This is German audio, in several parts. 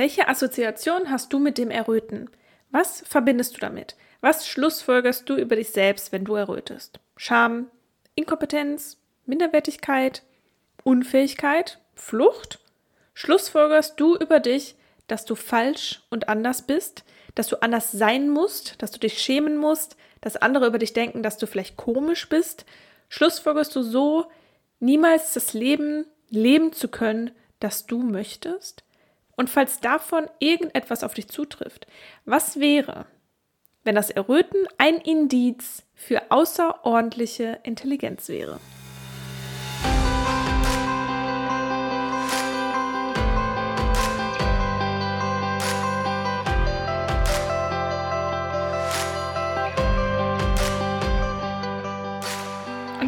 Welche Assoziation hast du mit dem Erröten? Was verbindest du damit? Was schlussfolgerst du über dich selbst, wenn du errötest? Scham, Inkompetenz, Minderwertigkeit, Unfähigkeit, Flucht? Schlussfolgerst du über dich, dass du falsch und anders bist, dass du anders sein musst, dass du dich schämen musst, dass andere über dich denken, dass du vielleicht komisch bist? Schlussfolgerst du so, niemals das Leben leben zu können, das du möchtest? Und falls davon irgendetwas auf dich zutrifft, was wäre, wenn das Erröten ein Indiz für außerordentliche Intelligenz wäre?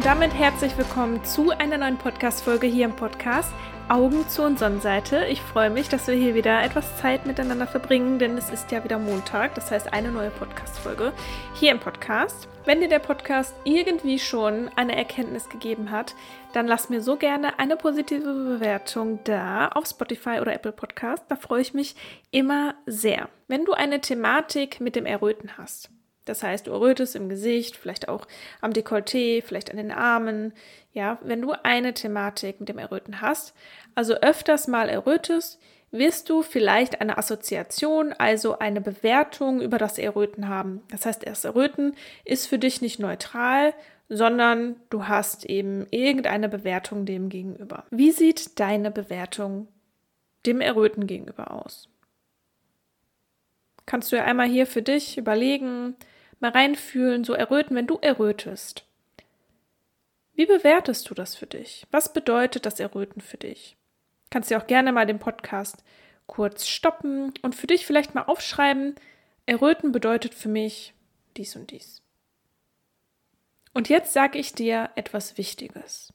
Und damit herzlich willkommen zu einer neuen Podcast-Folge hier im Podcast Augen zu und Sonnenseite. Ich freue mich, dass wir hier wieder etwas Zeit miteinander verbringen, denn es ist ja wieder Montag, das heißt eine neue Podcast-Folge hier im Podcast. Wenn dir der Podcast irgendwie schon eine Erkenntnis gegeben hat, dann lass mir so gerne eine positive Bewertung da auf Spotify oder Apple Podcast. Da freue ich mich immer sehr. Wenn du eine Thematik mit dem Erröten hast, das heißt, du errötest im Gesicht, vielleicht auch am Dekolleté, vielleicht an den Armen. Ja, wenn du eine Thematik mit dem Erröten hast, also öfters mal errötest, wirst du vielleicht eine Assoziation, also eine Bewertung über das Erröten haben. Das heißt, das Erröten ist für dich nicht neutral, sondern du hast eben irgendeine Bewertung dem gegenüber. Wie sieht deine Bewertung dem Erröten gegenüber aus? Kannst du ja einmal hier für dich überlegen, mal reinfühlen, so erröten, wenn du errötest. Wie bewertest du das für dich? Was bedeutet das Erröten für dich? Kannst du auch gerne mal den Podcast kurz stoppen und für dich vielleicht mal aufschreiben, Erröten bedeutet für mich dies und dies. Und jetzt sage ich dir etwas Wichtiges.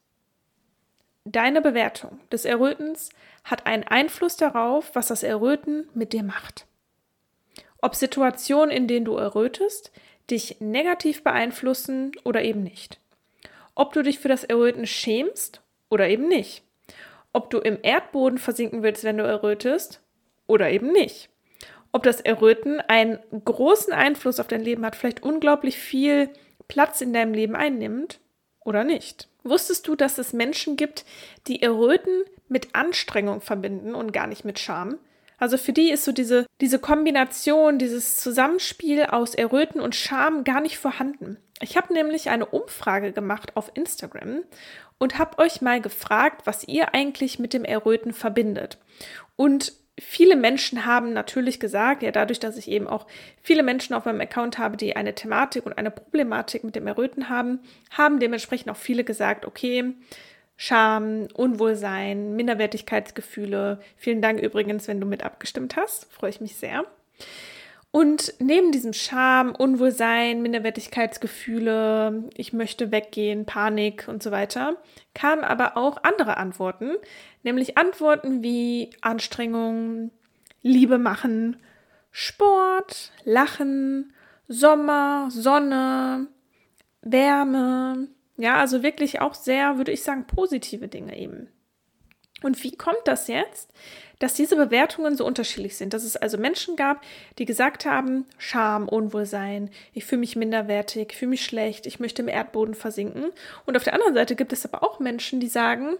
Deine Bewertung des Errötens hat einen Einfluss darauf, was das Erröten mit dir macht. Ob Situationen, in denen du errötest, dich negativ beeinflussen oder eben nicht. Ob du dich für das Erröten schämst oder eben nicht. Ob du im Erdboden versinken willst, wenn du errötest oder eben nicht. Ob das Erröten einen großen Einfluss auf dein Leben hat, vielleicht unglaublich viel Platz in deinem Leben einnimmt oder nicht. Wusstest du, dass es Menschen gibt, die Erröten mit Anstrengung verbinden und gar nicht mit Scham? Also für die ist so diese, diese Kombination, dieses Zusammenspiel aus Erröten und Scham gar nicht vorhanden. Ich habe nämlich eine Umfrage gemacht auf Instagram und habe euch mal gefragt, was ihr eigentlich mit dem Erröten verbindet. Und viele Menschen haben natürlich gesagt, ja, dadurch, dass ich eben auch viele Menschen auf meinem Account habe, die eine Thematik und eine Problematik mit dem Erröten haben, haben dementsprechend auch viele gesagt, okay, Scham, Unwohlsein, Minderwertigkeitsgefühle. Vielen Dank übrigens, wenn du mit abgestimmt hast. Freue ich mich sehr. Und neben diesem Scham, Unwohlsein, Minderwertigkeitsgefühle, ich möchte weggehen, Panik und so weiter, kamen aber auch andere Antworten, nämlich Antworten wie Anstrengung, Liebe machen, Sport, Lachen, Sommer, Sonne, Wärme, ja, also wirklich auch sehr, würde ich sagen, positive Dinge eben. Und wie kommt das jetzt, dass diese Bewertungen so unterschiedlich sind? Dass es also Menschen gab, die gesagt haben, Scham, Unwohlsein, ich fühle mich minderwertig, fühle mich schlecht, ich möchte im Erdboden versinken. Und auf der anderen Seite gibt es aber auch Menschen, die sagen,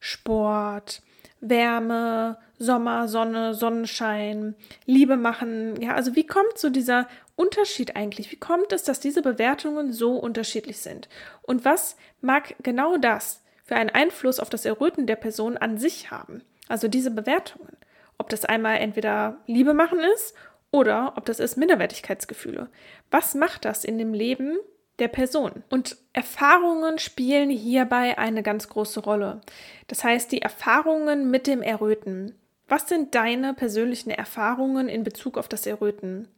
Sport, Wärme, Sommer, Sonne, Sonnenschein, Liebe machen. Ja, also wie kommt so dieser Unterschied eigentlich? Wie kommt es, dass diese Bewertungen so unterschiedlich sind? Und was mag genau das für einen Einfluss auf das Erröten der Person an sich haben? Also diese Bewertungen. Ob das einmal entweder Liebe machen ist oder ob das ist Minderwertigkeitsgefühle. Was macht das in dem Leben der Person? Und Erfahrungen spielen hierbei eine ganz große Rolle. Das heißt, die Erfahrungen mit dem Erröten. Was sind deine persönlichen Erfahrungen in Bezug auf das Erröten?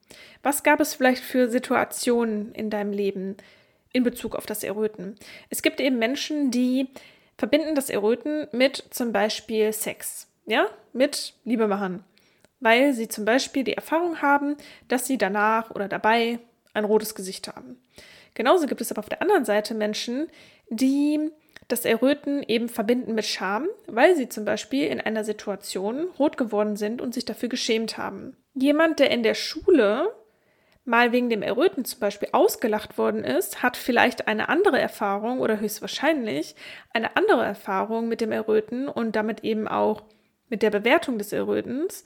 Was gab es vielleicht für Situationen in deinem Leben in Bezug auf das Erröten? Es gibt eben Menschen, die verbinden das Erröten mit zum Beispiel Sex, ja, mit Liebe machen, weil sie zum Beispiel die Erfahrung haben, dass sie danach oder dabei ein rotes Gesicht haben. Genauso gibt es aber auf der anderen Seite Menschen, die das Erröten eben verbinden mit Scham, weil sie zum Beispiel in einer Situation rot geworden sind und sich dafür geschämt haben. Jemand, der in der Schule mal wegen dem Erröten zum Beispiel ausgelacht worden ist, hat vielleicht eine andere Erfahrung oder höchstwahrscheinlich eine andere Erfahrung mit dem Erröten und damit eben auch mit der Bewertung des Errötens,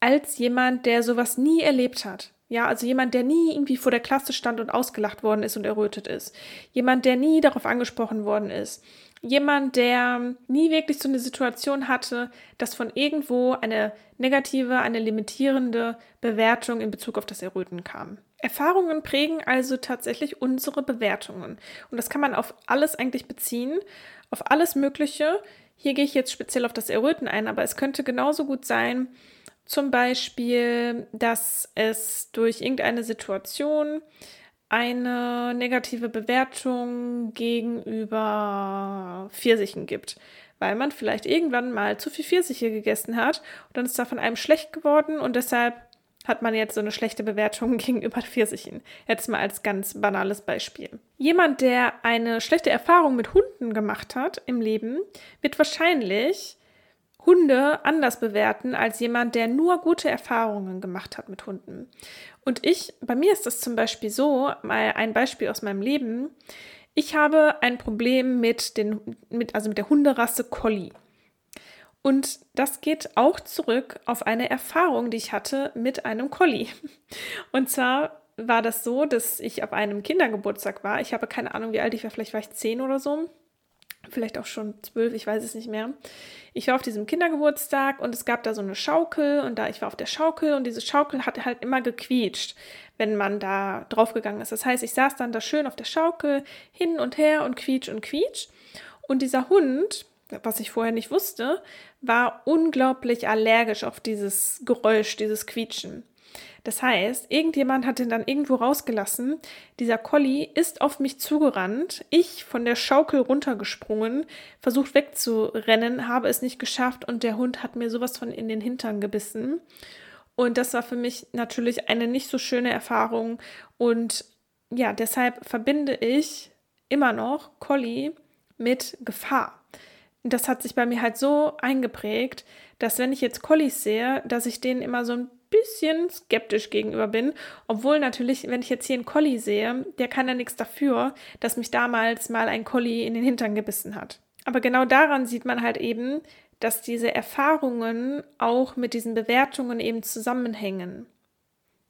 als jemand, der sowas nie erlebt hat. Ja, also jemand, der nie irgendwie vor der Klasse stand und ausgelacht worden ist und errötet ist. Jemand, der nie darauf angesprochen worden ist. Jemand, der nie wirklich so eine Situation hatte, dass von irgendwo eine negative, eine limitierende Bewertung in Bezug auf das Erröten kam. Erfahrungen prägen also tatsächlich unsere Bewertungen. Und das kann man auf alles eigentlich beziehen, auf alles Mögliche. Hier gehe ich jetzt speziell auf das Erröten ein, aber es könnte genauso gut sein, zum Beispiel, dass es durch irgendeine Situation eine negative Bewertung gegenüber Pfirsichen gibt, weil man vielleicht irgendwann mal zu viel Pfirsiche gegessen hat und dann ist da von einem schlecht geworden und deshalb hat man jetzt so eine schlechte Bewertung gegenüber Pfirsichen. Jetzt mal als ganz banales Beispiel. Jemand, der eine schlechte Erfahrung mit Hunden gemacht hat im Leben, wird wahrscheinlich Hunde anders bewerten als jemand, der nur gute Erfahrungen gemacht hat mit Hunden. Und ich, bei mir ist das zum Beispiel so, mal ein Beispiel aus meinem Leben. Ich habe ein Problem mit den, mit, also mit der Hunderasse Collie. Und das geht auch zurück auf eine Erfahrung, die ich hatte mit einem Collie. Und zwar war das so, dass ich auf einem Kindergeburtstag war. Ich habe keine Ahnung, wie alt ich war, vielleicht war ich zehn oder so vielleicht auch schon zwölf, ich weiß es nicht mehr. Ich war auf diesem Kindergeburtstag und es gab da so eine Schaukel und da ich war auf der Schaukel und diese Schaukel hat halt immer gequietscht, wenn man da draufgegangen ist. Das heißt, ich saß dann da schön auf der Schaukel hin und her und quietsch und quietsch und dieser Hund, was ich vorher nicht wusste, war unglaublich allergisch auf dieses Geräusch, dieses Quietschen. Das heißt, irgendjemand hat den dann irgendwo rausgelassen. Dieser Collie ist auf mich zugerannt. Ich von der Schaukel runtergesprungen, versucht wegzurennen, habe es nicht geschafft und der Hund hat mir sowas von in den Hintern gebissen. Und das war für mich natürlich eine nicht so schöne Erfahrung. Und ja, deshalb verbinde ich immer noch Collie mit Gefahr. Das hat sich bei mir halt so eingeprägt, dass wenn ich jetzt Collies sehe, dass ich denen immer so ein bisschen skeptisch gegenüber bin. Obwohl natürlich, wenn ich jetzt hier einen Collie sehe, der kann ja nichts dafür, dass mich damals mal ein Collie in den Hintern gebissen hat. Aber genau daran sieht man halt eben, dass diese Erfahrungen auch mit diesen Bewertungen eben zusammenhängen.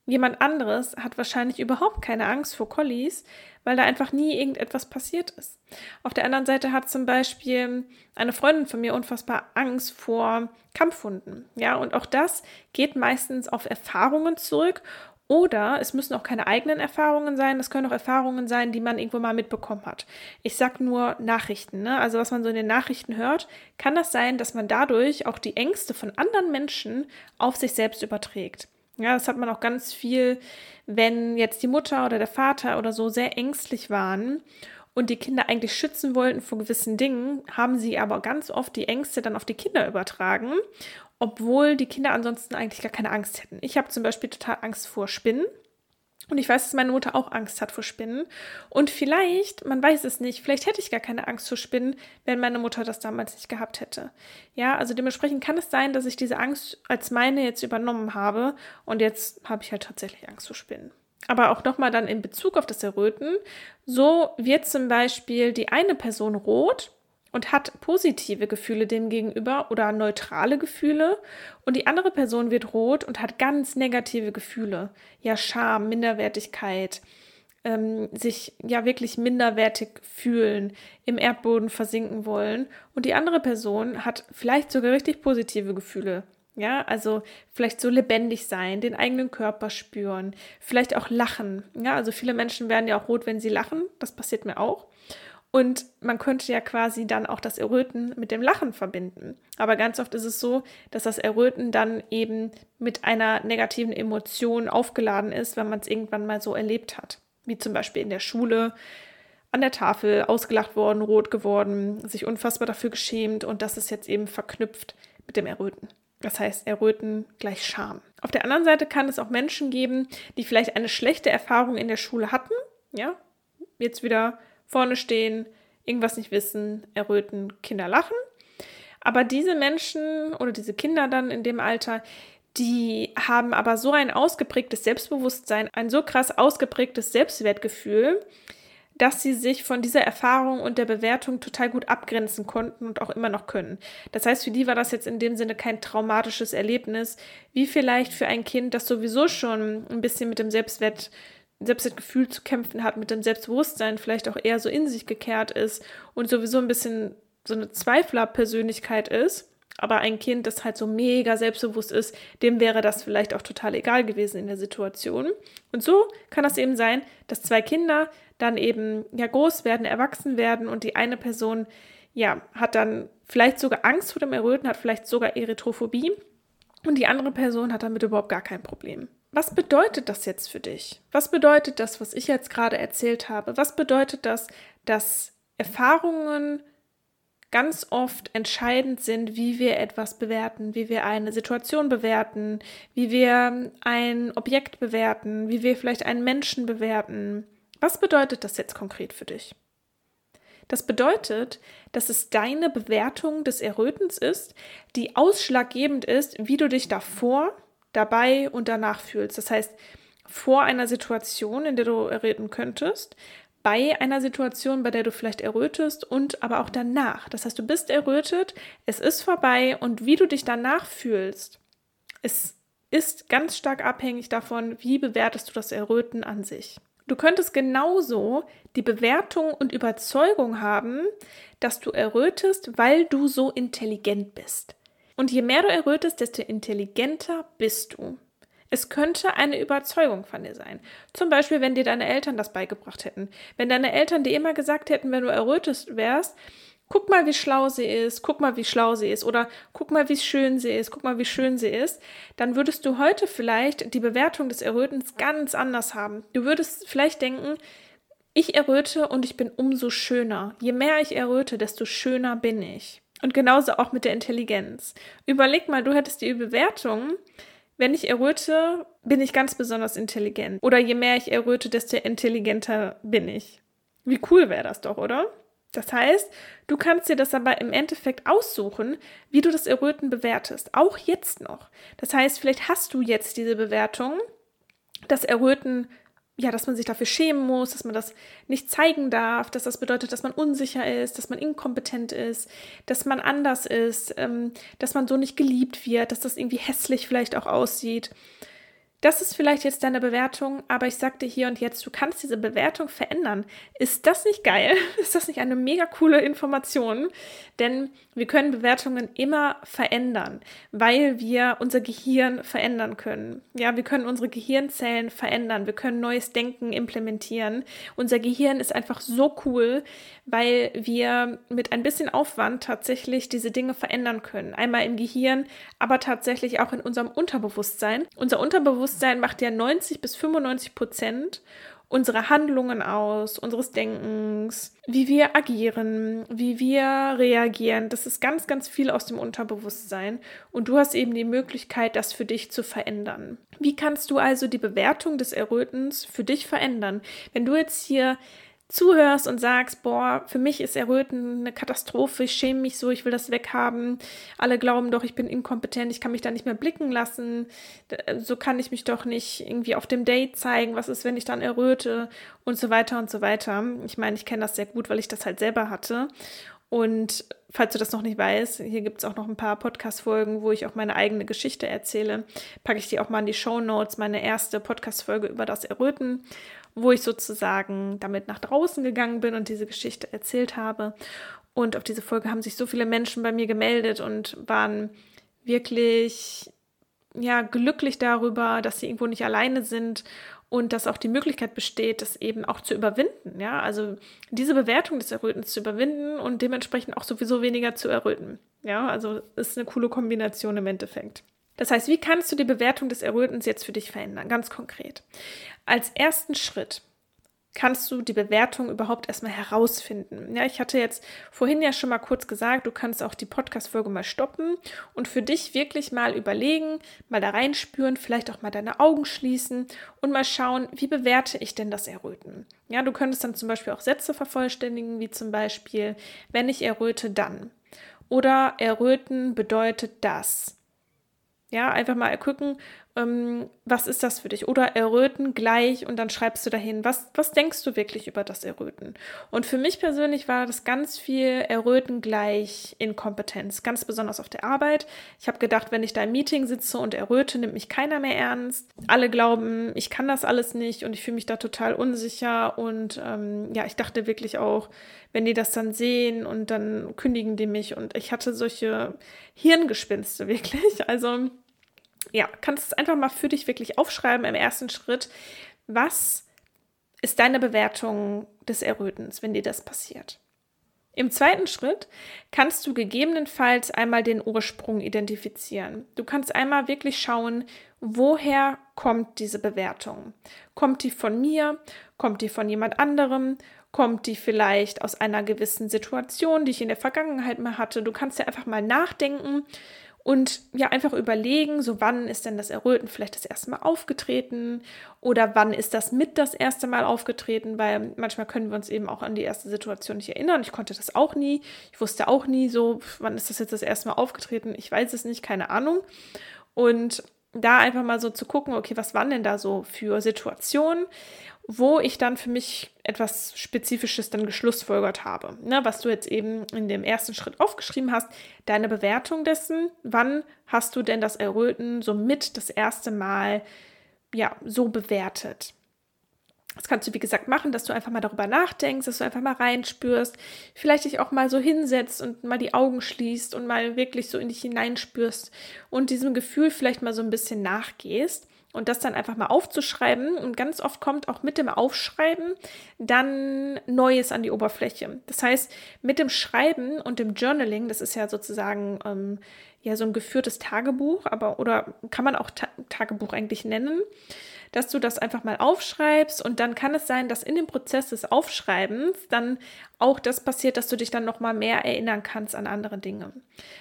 Jemand anderes hat wahrscheinlich überhaupt keine Angst vor Collies, weil da einfach nie irgendetwas passiert ist. Auf der anderen Seite hat zum Beispiel eine Freundin von mir unfassbar Angst vor Kampfhunden. Ja, und auch das geht meistens auf Erfahrungen zurück oder es müssen auch keine eigenen Erfahrungen sein, es können auch Erfahrungen sein, die man irgendwo mal mitbekommen hat. Ich sag nur Nachrichten, ne? also was man so in den Nachrichten hört, kann das sein, dass man dadurch auch die Ängste von anderen Menschen auf sich selbst überträgt. Ja, das hat man auch ganz viel, wenn jetzt die Mutter oder der Vater oder so sehr ängstlich waren und die Kinder eigentlich schützen wollten vor gewissen Dingen, haben sie aber ganz oft die Ängste dann auf die Kinder übertragen, obwohl die Kinder ansonsten eigentlich gar keine Angst hätten. Ich habe zum Beispiel total Angst vor Spinnen. Und ich weiß, dass meine Mutter auch Angst hat vor Spinnen. Und vielleicht, man weiß es nicht, vielleicht hätte ich gar keine Angst vor Spinnen, wenn meine Mutter das damals nicht gehabt hätte. Ja, also dementsprechend kann es sein, dass ich diese Angst als meine jetzt übernommen habe. Und jetzt habe ich halt tatsächlich Angst vor Spinnen. Aber auch nochmal dann in Bezug auf das Erröten. So wird zum Beispiel die eine Person rot und hat positive Gefühle dem gegenüber oder neutrale Gefühle und die andere Person wird rot und hat ganz negative Gefühle. Ja, Scham, Minderwertigkeit, ähm, sich ja wirklich minderwertig fühlen, im Erdboden versinken wollen und die andere Person hat vielleicht sogar richtig positive Gefühle. Ja, also vielleicht so lebendig sein, den eigenen Körper spüren, vielleicht auch lachen. Ja, also viele Menschen werden ja auch rot, wenn sie lachen. Das passiert mir auch. Und man könnte ja quasi dann auch das Erröten mit dem Lachen verbinden. Aber ganz oft ist es so, dass das Erröten dann eben mit einer negativen Emotion aufgeladen ist, wenn man es irgendwann mal so erlebt hat. Wie zum Beispiel in der Schule, an der Tafel ausgelacht worden, rot geworden, sich unfassbar dafür geschämt und das ist jetzt eben verknüpft mit dem Erröten. Das heißt, Erröten gleich Scham. Auf der anderen Seite kann es auch Menschen geben, die vielleicht eine schlechte Erfahrung in der Schule hatten, ja, jetzt wieder vorne stehen, irgendwas nicht wissen, erröten, Kinder lachen. Aber diese Menschen oder diese Kinder dann in dem Alter, die haben aber so ein ausgeprägtes Selbstbewusstsein, ein so krass ausgeprägtes Selbstwertgefühl, dass sie sich von dieser Erfahrung und der Bewertung total gut abgrenzen konnten und auch immer noch können. Das heißt, für die war das jetzt in dem Sinne kein traumatisches Erlebnis, wie vielleicht für ein Kind, das sowieso schon ein bisschen mit dem Selbstwert, Selbstwertgefühl zu kämpfen hat, mit dem Selbstbewusstsein vielleicht auch eher so in sich gekehrt ist und sowieso ein bisschen so eine Zweiflerpersönlichkeit ist. Aber ein Kind, das halt so mega selbstbewusst ist, dem wäre das vielleicht auch total egal gewesen in der Situation. Und so kann das eben sein, dass zwei Kinder dann eben ja groß werden, erwachsen werden und die eine Person ja hat dann vielleicht sogar Angst vor dem Erröten, hat vielleicht sogar Erythrophobie und die andere Person hat damit überhaupt gar kein Problem. Was bedeutet das jetzt für dich? Was bedeutet das, was ich jetzt gerade erzählt habe? Was bedeutet das, dass Erfahrungen ganz oft entscheidend sind, wie wir etwas bewerten, wie wir eine Situation bewerten, wie wir ein Objekt bewerten, wie wir vielleicht einen Menschen bewerten. Was bedeutet das jetzt konkret für dich? Das bedeutet, dass es deine Bewertung des Errötens ist, die ausschlaggebend ist, wie du dich davor, dabei und danach fühlst. Das heißt, vor einer Situation, in der du erröten könntest, bei einer Situation, bei der du vielleicht errötest und aber auch danach. Das heißt, du bist errötet, es ist vorbei und wie du dich danach fühlst, es ist ganz stark abhängig davon, wie bewertest du das Erröten an sich. Du könntest genauso die Bewertung und Überzeugung haben, dass du errötest, weil du so intelligent bist. Und je mehr du errötest, desto intelligenter bist du. Es könnte eine Überzeugung von dir sein. Zum Beispiel, wenn dir deine Eltern das beigebracht hätten. Wenn deine Eltern dir immer gesagt hätten, wenn du errötest wärst, guck mal, wie schlau sie ist, guck mal, wie schlau sie ist oder guck mal, wie schön sie ist, guck mal, wie schön sie ist, dann würdest du heute vielleicht die Bewertung des Errötens ganz anders haben. Du würdest vielleicht denken, ich erröte und ich bin umso schöner. Je mehr ich erröte, desto schöner bin ich. Und genauso auch mit der Intelligenz. Überleg mal, du hättest die Bewertung, wenn ich erröte, bin ich ganz besonders intelligent. Oder je mehr ich erröte, desto intelligenter bin ich. Wie cool wäre das doch, oder? Das heißt, du kannst dir das aber im Endeffekt aussuchen, wie du das Erröten bewertest. Auch jetzt noch. Das heißt, vielleicht hast du jetzt diese Bewertung, das Erröten ja, dass man sich dafür schämen muss, dass man das nicht zeigen darf, dass das bedeutet, dass man unsicher ist, dass man inkompetent ist, dass man anders ist, ähm, dass man so nicht geliebt wird, dass das irgendwie hässlich vielleicht auch aussieht. Das ist vielleicht jetzt deine Bewertung, aber ich sagte hier und jetzt, du kannst diese Bewertung verändern. Ist das nicht geil? Ist das nicht eine mega coole Information? Denn wir können Bewertungen immer verändern, weil wir unser Gehirn verändern können. Ja, wir können unsere Gehirnzellen verändern. Wir können neues Denken implementieren. Unser Gehirn ist einfach so cool, weil wir mit ein bisschen Aufwand tatsächlich diese Dinge verändern können. Einmal im Gehirn, aber tatsächlich auch in unserem Unterbewusstsein. Unser Unterbewusstsein macht ja 90 bis 95 Prozent unsere Handlungen aus, unseres Denkens, wie wir agieren, wie wir reagieren. Das ist ganz, ganz viel aus dem Unterbewusstsein. Und du hast eben die Möglichkeit, das für dich zu verändern. Wie kannst du also die Bewertung des Errötens für dich verändern? Wenn du jetzt hier zuhörst und sagst, boah, für mich ist Erröten eine Katastrophe, ich schäme mich so, ich will das weghaben, alle glauben doch, ich bin inkompetent, ich kann mich da nicht mehr blicken lassen, so kann ich mich doch nicht irgendwie auf dem Date zeigen, was ist, wenn ich dann erröte und so weiter und so weiter. Ich meine, ich kenne das sehr gut, weil ich das halt selber hatte. Und falls du das noch nicht weißt, hier gibt es auch noch ein paar Podcast-Folgen, wo ich auch meine eigene Geschichte erzähle. Packe ich dir auch mal in die Show Notes, meine erste Podcast-Folge über das Erröten wo ich sozusagen damit nach draußen gegangen bin und diese Geschichte erzählt habe. Und auf diese Folge haben sich so viele Menschen bei mir gemeldet und waren wirklich ja glücklich darüber, dass sie irgendwo nicht alleine sind und dass auch die Möglichkeit besteht, das eben auch zu überwinden. Ja, also diese Bewertung des Errötens zu überwinden und dementsprechend auch sowieso weniger zu erröten. Ja, also ist eine coole Kombination im Endeffekt. Das heißt, wie kannst du die Bewertung des Errötens jetzt für dich verändern? Ganz konkret. Als ersten Schritt kannst du die Bewertung überhaupt erstmal herausfinden. Ja, ich hatte jetzt vorhin ja schon mal kurz gesagt, du kannst auch die Podcast-Folge mal stoppen und für dich wirklich mal überlegen, mal da reinspüren, vielleicht auch mal deine Augen schließen und mal schauen, wie bewerte ich denn das Erröten? Ja, du könntest dann zum Beispiel auch Sätze vervollständigen, wie zum Beispiel, wenn ich erröte, dann. Oder erröten bedeutet das. Ja, einfach mal gucken, ähm, was ist das für dich? Oder Erröten gleich und dann schreibst du dahin, was, was denkst du wirklich über das Erröten? Und für mich persönlich war das ganz viel Erröten gleich Inkompetenz, ganz besonders auf der Arbeit. Ich habe gedacht, wenn ich da im Meeting sitze und erröte, nimmt mich keiner mehr ernst. Alle glauben, ich kann das alles nicht und ich fühle mich da total unsicher. Und ähm, ja, ich dachte wirklich auch, wenn die das dann sehen und dann kündigen die mich. Und ich hatte solche Hirngespinste wirklich. Also ja, kannst es einfach mal für dich wirklich aufschreiben im ersten Schritt. Was ist deine Bewertung des Errötens, wenn dir das passiert? Im zweiten Schritt kannst du gegebenenfalls einmal den Ursprung identifizieren. Du kannst einmal wirklich schauen, woher kommt diese Bewertung? Kommt die von mir? Kommt die von jemand anderem? Kommt die vielleicht aus einer gewissen Situation, die ich in der Vergangenheit mal hatte? Du kannst ja einfach mal nachdenken, und ja einfach überlegen, so wann ist denn das Erröten vielleicht das erste Mal aufgetreten oder wann ist das mit das erste Mal aufgetreten, weil manchmal können wir uns eben auch an die erste Situation nicht erinnern. Ich konnte das auch nie. Ich wusste auch nie so, wann ist das jetzt das erste Mal aufgetreten. Ich weiß es nicht, keine Ahnung. Und da einfach mal so zu gucken, okay, was waren denn da so für Situationen wo ich dann für mich etwas Spezifisches dann geschlussfolgert habe. Ne, was du jetzt eben in dem ersten Schritt aufgeschrieben hast, deine Bewertung dessen, wann hast du denn das Erröten somit das erste Mal ja so bewertet. Das kannst du, wie gesagt, machen, dass du einfach mal darüber nachdenkst, dass du einfach mal reinspürst, vielleicht dich auch mal so hinsetzt und mal die Augen schließt und mal wirklich so in dich hineinspürst und diesem Gefühl vielleicht mal so ein bisschen nachgehst und das dann einfach mal aufzuschreiben. Und ganz oft kommt auch mit dem Aufschreiben dann Neues an die Oberfläche. Das heißt, mit dem Schreiben und dem Journaling, das ist ja sozusagen ähm, ja so ein geführtes Tagebuch, aber oder kann man auch Ta Tagebuch eigentlich nennen dass du das einfach mal aufschreibst und dann kann es sein, dass in dem Prozess des Aufschreibens dann auch das passiert, dass du dich dann noch mal mehr erinnern kannst an andere Dinge.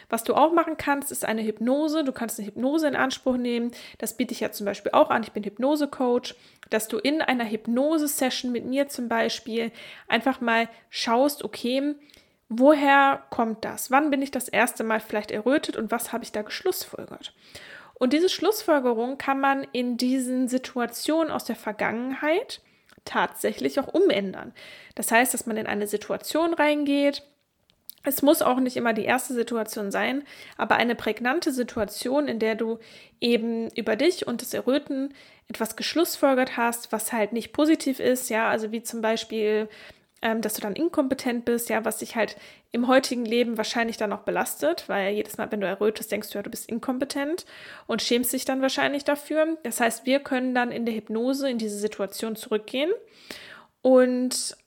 Was du auch machen kannst, ist eine Hypnose. Du kannst eine Hypnose in Anspruch nehmen. Das biete ich ja zum Beispiel auch an. Ich bin Hypnose-Coach, dass du in einer Hypnose-Session mit mir zum Beispiel einfach mal schaust, okay, woher kommt das? Wann bin ich das erste Mal vielleicht errötet und was habe ich da geschlussfolgert? Und diese Schlussfolgerung kann man in diesen Situationen aus der Vergangenheit tatsächlich auch umändern. Das heißt, dass man in eine Situation reingeht. Es muss auch nicht immer die erste Situation sein, aber eine prägnante Situation, in der du eben über dich und das Erröten etwas geschlussfolgert hast, was halt nicht positiv ist, ja, also wie zum Beispiel ähm, dass du dann inkompetent bist, ja, was dich halt im heutigen Leben wahrscheinlich dann auch belastet, weil jedes Mal, wenn du errötest, denkst du ja, du bist inkompetent und schämst dich dann wahrscheinlich dafür. Das heißt, wir können dann in der Hypnose in diese Situation zurückgehen und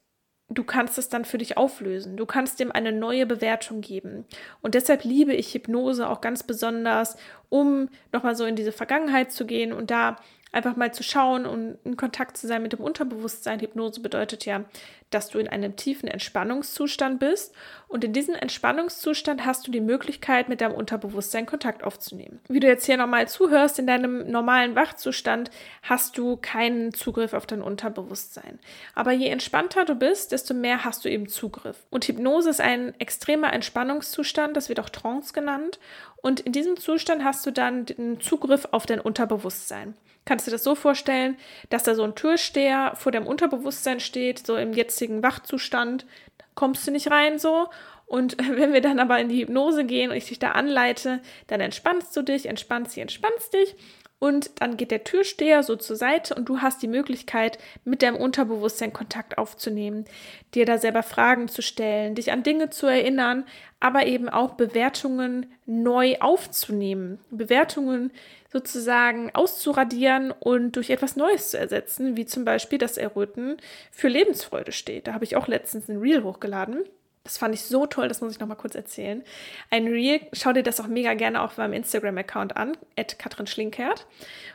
du kannst es dann für dich auflösen. Du kannst dem eine neue Bewertung geben. Und deshalb liebe ich Hypnose auch ganz besonders, um nochmal so in diese Vergangenheit zu gehen und da einfach mal zu schauen und in Kontakt zu sein mit dem Unterbewusstsein. Hypnose bedeutet ja, dass du in einem tiefen Entspannungszustand bist und in diesem Entspannungszustand hast du die Möglichkeit, mit deinem Unterbewusstsein Kontakt aufzunehmen. Wie du jetzt hier nochmal zuhörst, in deinem normalen Wachzustand hast du keinen Zugriff auf dein Unterbewusstsein. Aber je entspannter du bist, desto mehr hast du eben Zugriff. Und Hypnose ist ein extremer Entspannungszustand, das wird auch Trance genannt. Und in diesem Zustand hast du dann den Zugriff auf dein Unterbewusstsein. Kannst du dir das so vorstellen, dass da so ein Türsteher vor deinem Unterbewusstsein steht, so im jetzigen Wachzustand, kommst du nicht rein so. Und wenn wir dann aber in die Hypnose gehen und ich dich da anleite, dann entspannst du dich, entspannst dich, entspannst dich und dann geht der Türsteher so zur Seite und du hast die Möglichkeit, mit deinem Unterbewusstsein Kontakt aufzunehmen, dir da selber Fragen zu stellen, dich an Dinge zu erinnern, aber eben auch Bewertungen neu aufzunehmen. Bewertungen sozusagen auszuradieren und durch etwas Neues zu ersetzen, wie zum Beispiel das Erröten für Lebensfreude steht. Da habe ich auch letztens ein Reel hochgeladen. Das fand ich so toll, das muss ich noch mal kurz erzählen. Ein Reel, schau dir das auch mega gerne auf meinem Instagram-Account an, at Katrin Schlinkert.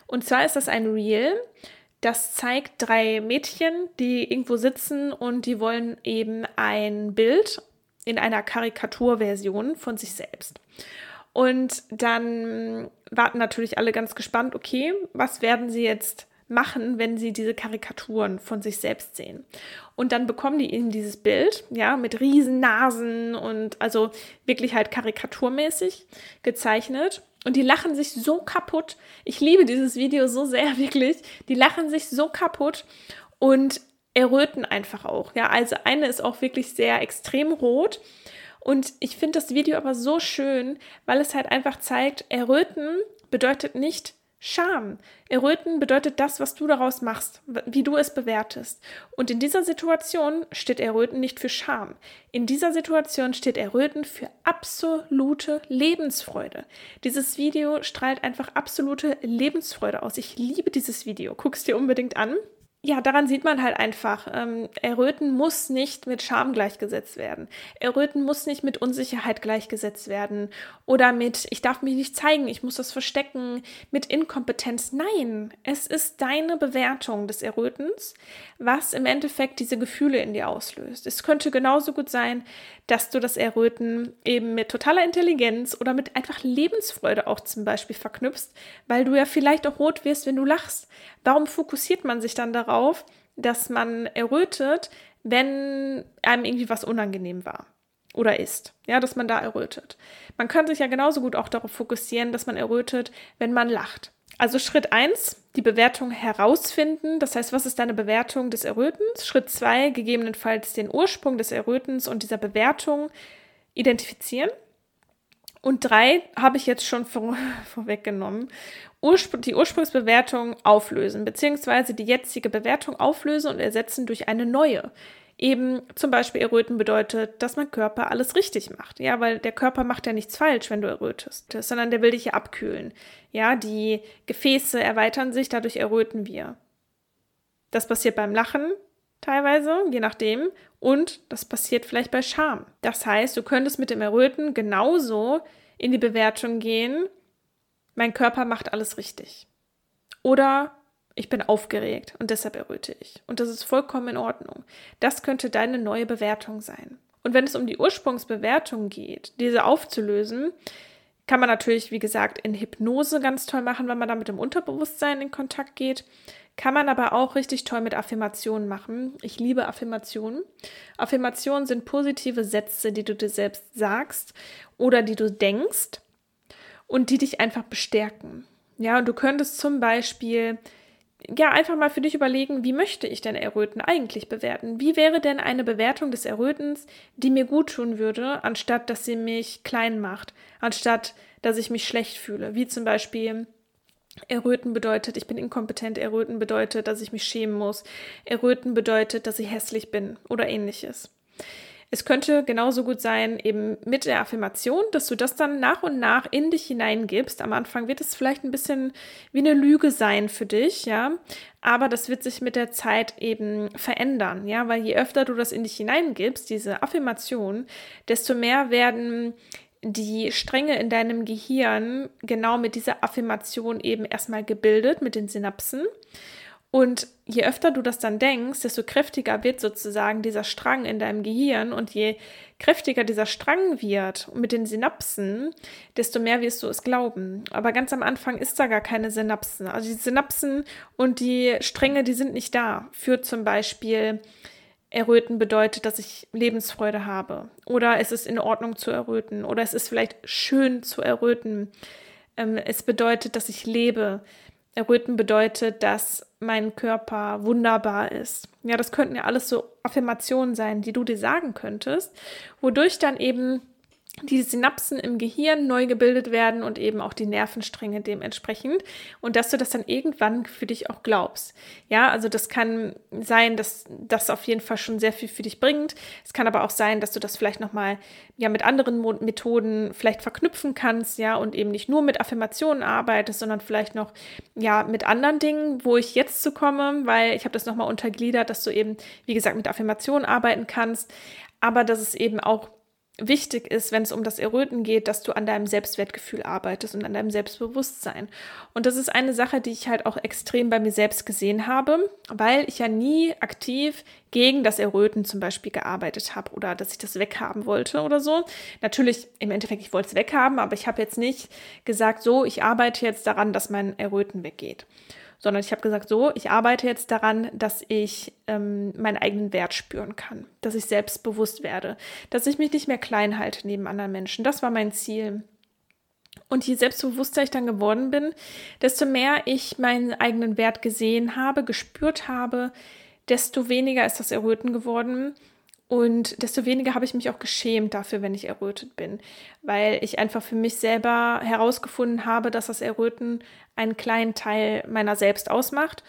Und zwar ist das ein Reel, Das zeigt drei Mädchen, die irgendwo sitzen und die wollen eben ein Bild in einer Karikaturversion von sich selbst. Und dann warten natürlich alle ganz gespannt, okay, was werden sie jetzt machen, wenn sie diese Karikaturen von sich selbst sehen. Und dann bekommen die ihnen dieses Bild, ja, mit riesen Nasen und also wirklich halt karikaturmäßig gezeichnet. Und die lachen sich so kaputt. Ich liebe dieses Video so sehr, wirklich. Die lachen sich so kaputt und erröten einfach auch. Ja, also eine ist auch wirklich sehr extrem rot. Und ich finde das Video aber so schön, weil es halt einfach zeigt, erröten bedeutet nicht Scham. Erröten bedeutet das, was du daraus machst, wie du es bewertest. Und in dieser Situation steht Erröten nicht für Scham. In dieser Situation steht Erröten für absolute Lebensfreude. Dieses Video strahlt einfach absolute Lebensfreude aus. Ich liebe dieses Video. Guck es dir unbedingt an ja, daran sieht man halt einfach, ähm, Erröten muss nicht mit Scham gleichgesetzt werden. Erröten muss nicht mit Unsicherheit gleichgesetzt werden oder mit, ich darf mich nicht zeigen, ich muss das verstecken, mit Inkompetenz. Nein, es ist deine Bewertung des Errötens, was im Endeffekt diese Gefühle in dir auslöst. Es könnte genauso gut sein, dass du das Erröten eben mit totaler Intelligenz oder mit einfach Lebensfreude auch zum Beispiel verknüpfst, weil du ja vielleicht auch rot wirst, wenn du lachst. Warum fokussiert man sich dann darauf, dass man errötet, wenn einem irgendwie was unangenehm war? oder ist. Ja, dass man da errötet. Man könnte sich ja genauso gut auch darauf fokussieren, dass man errötet, wenn man lacht. Also Schritt 1, die Bewertung herausfinden. Das heißt, was ist deine Bewertung des Errötens? Schritt 2, gegebenenfalls den Ursprung des Errötens und dieser Bewertung identifizieren. Und drei habe ich jetzt schon vor, vorweggenommen. Urspr die Ursprungsbewertung auflösen, beziehungsweise die jetzige Bewertung auflösen und ersetzen durch eine neue. Eben zum Beispiel erröten bedeutet, dass mein Körper alles richtig macht. Ja, weil der Körper macht ja nichts falsch, wenn du errötest, sondern der will dich ja abkühlen. Ja, die Gefäße erweitern sich, dadurch erröten wir. Das passiert beim Lachen teilweise, je nachdem. Und das passiert vielleicht bei Scham. Das heißt, du könntest mit dem Erröten genauso in die Bewertung gehen, mein Körper macht alles richtig. Oder ich bin aufgeregt und deshalb erröte ich. Und das ist vollkommen in Ordnung. Das könnte deine neue Bewertung sein. Und wenn es um die Ursprungsbewertung geht, diese aufzulösen, kann man natürlich, wie gesagt, in Hypnose ganz toll machen, wenn man da mit dem Unterbewusstsein in Kontakt geht. Kann man aber auch richtig toll mit Affirmationen machen. Ich liebe Affirmationen. Affirmationen sind positive Sätze, die du dir selbst sagst oder die du denkst und die dich einfach bestärken. Ja, und du könntest zum Beispiel ja, einfach mal für dich überlegen, wie möchte ich denn Erröten eigentlich bewerten? Wie wäre denn eine Bewertung des Errötens, die mir gut tun würde, anstatt dass sie mich klein macht, anstatt dass ich mich schlecht fühle? Wie zum Beispiel, Erröten bedeutet, ich bin inkompetent, Erröten bedeutet, dass ich mich schämen muss, Erröten bedeutet, dass ich hässlich bin oder ähnliches. Es könnte genauso gut sein, eben mit der Affirmation, dass du das dann nach und nach in dich hineingibst. Am Anfang wird es vielleicht ein bisschen wie eine Lüge sein für dich, ja. Aber das wird sich mit der Zeit eben verändern, ja, weil je öfter du das in dich hineingibst, diese Affirmation, desto mehr werden die Stränge in deinem Gehirn genau mit dieser Affirmation eben erstmal gebildet, mit den Synapsen. Und je öfter du das dann denkst, desto kräftiger wird sozusagen dieser Strang in deinem Gehirn. Und je kräftiger dieser Strang wird mit den Synapsen, desto mehr wirst du es glauben. Aber ganz am Anfang ist da gar keine Synapsen. Also die Synapsen und die Stränge, die sind nicht da. Für zum Beispiel Erröten bedeutet, dass ich Lebensfreude habe. Oder es ist in Ordnung zu erröten. Oder es ist vielleicht schön zu erröten. Ähm, es bedeutet, dass ich lebe. Erröten bedeutet, dass mein Körper wunderbar ist. Ja, das könnten ja alles so Affirmationen sein, die du dir sagen könntest, wodurch dann eben die Synapsen im Gehirn neu gebildet werden und eben auch die Nervenstränge dementsprechend und dass du das dann irgendwann für dich auch glaubst. Ja, also das kann sein, dass das auf jeden Fall schon sehr viel für dich bringt. Es kann aber auch sein, dass du das vielleicht noch mal ja mit anderen Methoden vielleicht verknüpfen kannst, ja, und eben nicht nur mit Affirmationen arbeitest, sondern vielleicht noch ja mit anderen Dingen, wo ich jetzt zu komme, weil ich habe das noch mal untergliedert, dass du eben wie gesagt mit Affirmationen arbeiten kannst, aber dass es eben auch wichtig ist, wenn es um das Erröten geht, dass du an deinem Selbstwertgefühl arbeitest und an deinem Selbstbewusstsein. Und das ist eine Sache, die ich halt auch extrem bei mir selbst gesehen habe, weil ich ja nie aktiv gegen das Erröten zum Beispiel gearbeitet habe oder dass ich das weghaben wollte oder so. Natürlich, im Endeffekt, ich wollte es weghaben, aber ich habe jetzt nicht gesagt, so, ich arbeite jetzt daran, dass mein Erröten weggeht sondern ich habe gesagt, so, ich arbeite jetzt daran, dass ich ähm, meinen eigenen Wert spüren kann, dass ich selbstbewusst werde, dass ich mich nicht mehr klein halte neben anderen Menschen. Das war mein Ziel. Und je selbstbewusster ich dann geworden bin, desto mehr ich meinen eigenen Wert gesehen habe, gespürt habe, desto weniger ist das Erröten geworden und desto weniger habe ich mich auch geschämt dafür, wenn ich errötet bin, weil ich einfach für mich selber herausgefunden habe, dass das Erröten einen kleinen Teil meiner selbst ausmacht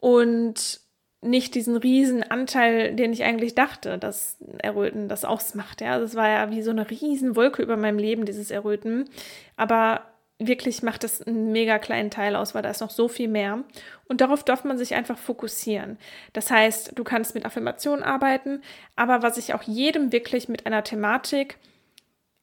und nicht diesen riesen Anteil, den ich eigentlich dachte, dass Erröten das ausmacht. Ja, das war ja wie so eine riesen Wolke über meinem Leben, dieses Erröten. Aber wirklich macht es einen mega kleinen Teil aus, weil da ist noch so viel mehr. Und darauf darf man sich einfach fokussieren. Das heißt, du kannst mit Affirmationen arbeiten, aber was ich auch jedem wirklich mit einer Thematik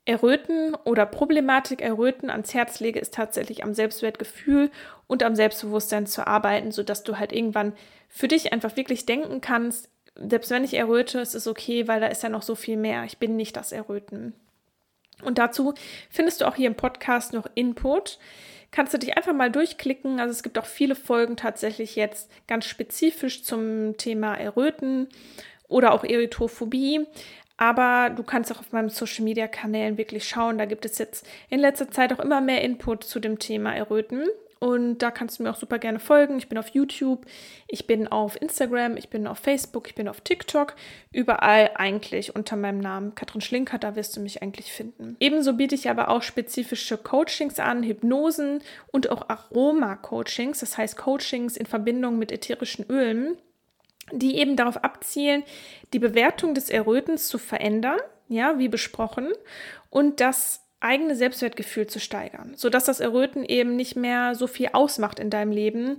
Erröten oder Problematik Erröten ans Herz lege, ist tatsächlich am Selbstwertgefühl und am Selbstbewusstsein zu arbeiten, sodass du halt irgendwann für dich einfach wirklich denken kannst, selbst wenn ich erröte, ist es okay, weil da ist ja noch so viel mehr. Ich bin nicht das Erröten. Und dazu findest du auch hier im Podcast noch Input. Kannst du dich einfach mal durchklicken. Also es gibt auch viele Folgen tatsächlich jetzt ganz spezifisch zum Thema Erröten oder auch Erythrophobie. Aber du kannst auch auf meinen Social Media Kanälen wirklich schauen. Da gibt es jetzt in letzter Zeit auch immer mehr Input zu dem Thema Erröten. Und da kannst du mir auch super gerne folgen. Ich bin auf YouTube, ich bin auf Instagram, ich bin auf Facebook, ich bin auf TikTok. Überall eigentlich unter meinem Namen Katrin Schlinker, da wirst du mich eigentlich finden. Ebenso biete ich aber auch spezifische Coachings an, Hypnosen und auch Aroma-Coachings, das heißt Coachings in Verbindung mit ätherischen Ölen, die eben darauf abzielen, die Bewertung des Errötens zu verändern, ja, wie besprochen, und das eigene Selbstwertgefühl zu steigern, sodass das Erröten eben nicht mehr so viel ausmacht in deinem Leben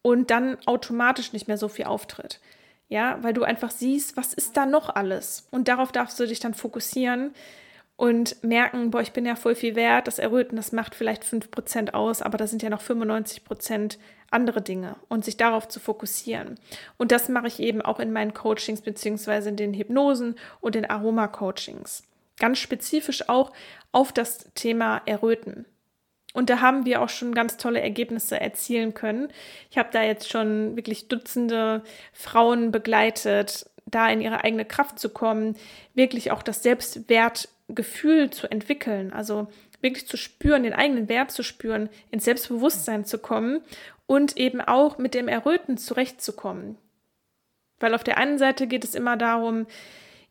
und dann automatisch nicht mehr so viel auftritt. Ja, weil du einfach siehst, was ist da noch alles? Und darauf darfst du dich dann fokussieren und merken, boah, ich bin ja voll viel wert. Das Erröten, das macht vielleicht 5% aus, aber da sind ja noch 95% andere Dinge und sich darauf zu fokussieren. Und das mache ich eben auch in meinen Coachings beziehungsweise in den Hypnosen und den Aroma-Coachings ganz spezifisch auch auf das Thema Erröten. Und da haben wir auch schon ganz tolle Ergebnisse erzielen können. Ich habe da jetzt schon wirklich Dutzende Frauen begleitet, da in ihre eigene Kraft zu kommen, wirklich auch das Selbstwertgefühl zu entwickeln, also wirklich zu spüren, den eigenen Wert zu spüren, ins Selbstbewusstsein zu kommen und eben auch mit dem Erröten zurechtzukommen. Weil auf der einen Seite geht es immer darum,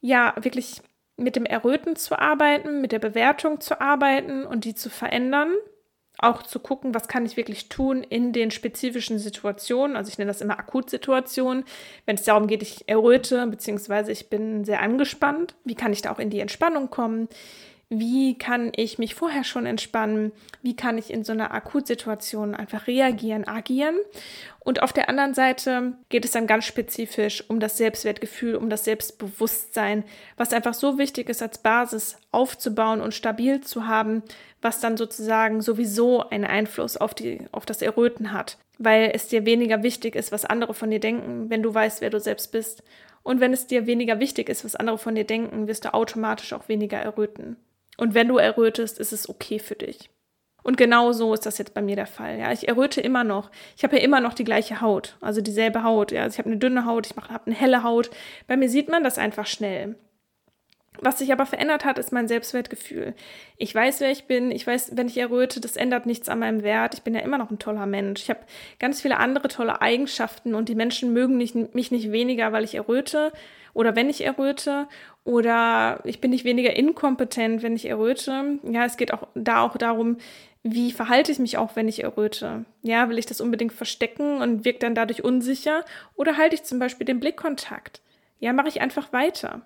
ja, wirklich mit dem Erröten zu arbeiten, mit der Bewertung zu arbeiten und die zu verändern. Auch zu gucken, was kann ich wirklich tun in den spezifischen Situationen. Also ich nenne das immer Akutsituationen. Wenn es darum geht, ich erröte, beziehungsweise ich bin sehr angespannt. Wie kann ich da auch in die Entspannung kommen? Wie kann ich mich vorher schon entspannen, wie kann ich in so einer Akutsituation einfach reagieren, agieren. Und auf der anderen Seite geht es dann ganz spezifisch um das Selbstwertgefühl, um das Selbstbewusstsein, was einfach so wichtig ist als Basis aufzubauen und stabil zu haben, was dann sozusagen sowieso einen Einfluss auf, die, auf das Erröten hat, weil es dir weniger wichtig ist, was andere von dir denken, wenn du weißt, wer du selbst bist. Und wenn es dir weniger wichtig ist, was andere von dir denken, wirst du automatisch auch weniger erröten. Und wenn du errötest, ist es okay für dich. Und genau so ist das jetzt bei mir der Fall. Ja, ich erröte immer noch. Ich habe ja immer noch die gleiche Haut, also dieselbe Haut. Ja, also ich habe eine dünne Haut, ich habe eine helle Haut. Bei mir sieht man das einfach schnell. Was sich aber verändert hat, ist mein Selbstwertgefühl. Ich weiß, wer ich bin. Ich weiß, wenn ich erröte, das ändert nichts an meinem Wert. Ich bin ja immer noch ein toller Mensch. Ich habe ganz viele andere tolle Eigenschaften und die Menschen mögen mich nicht weniger, weil ich erröte oder wenn ich erröte oder ich bin nicht weniger inkompetent, wenn ich erröte. Ja, es geht auch da auch darum, wie verhalte ich mich auch, wenn ich erröte? Ja, will ich das unbedingt verstecken und wirke dann dadurch unsicher? Oder halte ich zum Beispiel den Blickkontakt? Ja, mache ich einfach weiter.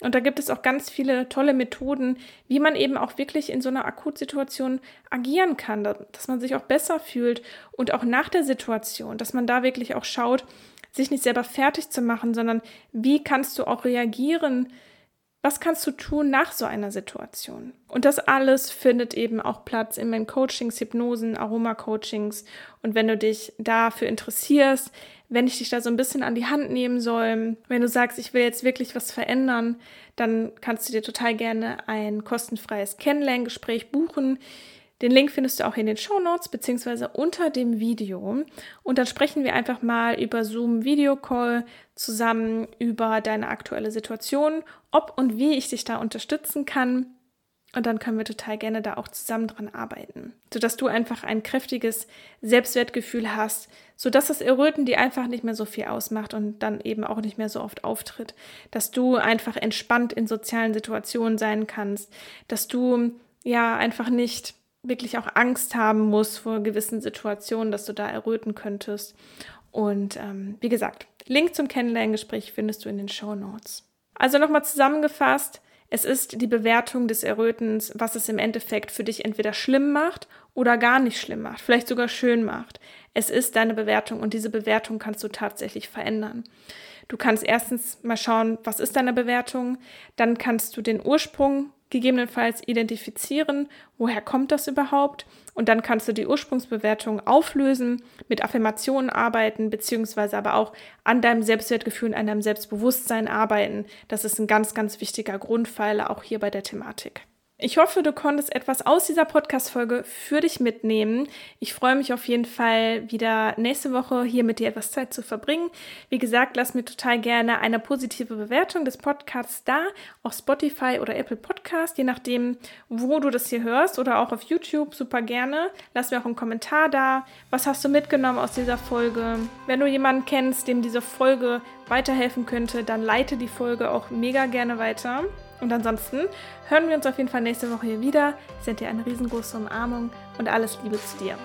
Und da gibt es auch ganz viele tolle Methoden, wie man eben auch wirklich in so einer Akutsituation agieren kann, dass man sich auch besser fühlt und auch nach der Situation, dass man da wirklich auch schaut, sich nicht selber fertig zu machen, sondern wie kannst du auch reagieren, was kannst du tun nach so einer Situation? Und das alles findet eben auch Platz in meinen Coachings, Hypnosen, Aroma-Coachings. Und wenn du dich dafür interessierst, wenn ich dich da so ein bisschen an die Hand nehmen soll, wenn du sagst, ich will jetzt wirklich was verändern, dann kannst du dir total gerne ein kostenfreies Kennenlerngespräch buchen. Den Link findest du auch in den Show Notes beziehungsweise unter dem Video. Und dann sprechen wir einfach mal über Zoom Video Call zusammen über deine aktuelle Situation, ob und wie ich dich da unterstützen kann. Und dann können wir total gerne da auch zusammen dran arbeiten, sodass du einfach ein kräftiges Selbstwertgefühl hast, sodass das Erröten dir einfach nicht mehr so viel ausmacht und dann eben auch nicht mehr so oft auftritt, dass du einfach entspannt in sozialen Situationen sein kannst, dass du ja einfach nicht wirklich auch Angst haben musst vor gewissen Situationen, dass du da erröten könntest. Und ähm, wie gesagt, Link zum Kennenlerngespräch findest du in den Show Notes. Also nochmal zusammengefasst, es ist die Bewertung des Errötens, was es im Endeffekt für dich entweder schlimm macht oder gar nicht schlimm macht, vielleicht sogar schön macht. Es ist deine Bewertung und diese Bewertung kannst du tatsächlich verändern. Du kannst erstens mal schauen, was ist deine Bewertung, dann kannst du den Ursprung gegebenenfalls identifizieren, woher kommt das überhaupt und dann kannst du die Ursprungsbewertung auflösen, mit Affirmationen arbeiten, beziehungsweise aber auch an deinem Selbstwertgefühl, an deinem Selbstbewusstsein arbeiten. Das ist ein ganz, ganz wichtiger Grundpfeiler auch hier bei der Thematik. Ich hoffe, du konntest etwas aus dieser Podcast-Folge für dich mitnehmen. Ich freue mich auf jeden Fall wieder nächste Woche hier mit dir etwas Zeit zu verbringen. Wie gesagt, lass mir total gerne eine positive Bewertung des Podcasts da, auf Spotify oder Apple Podcast, je nachdem, wo du das hier hörst oder auch auf YouTube, super gerne. Lass mir auch einen Kommentar da. Was hast du mitgenommen aus dieser Folge? Wenn du jemanden kennst, dem diese Folge weiterhelfen könnte, dann leite die Folge auch mega gerne weiter. Und ansonsten hören wir uns auf jeden Fall nächste Woche hier wieder. Ich sende dir eine riesengroße Umarmung und alles Liebe zu dir.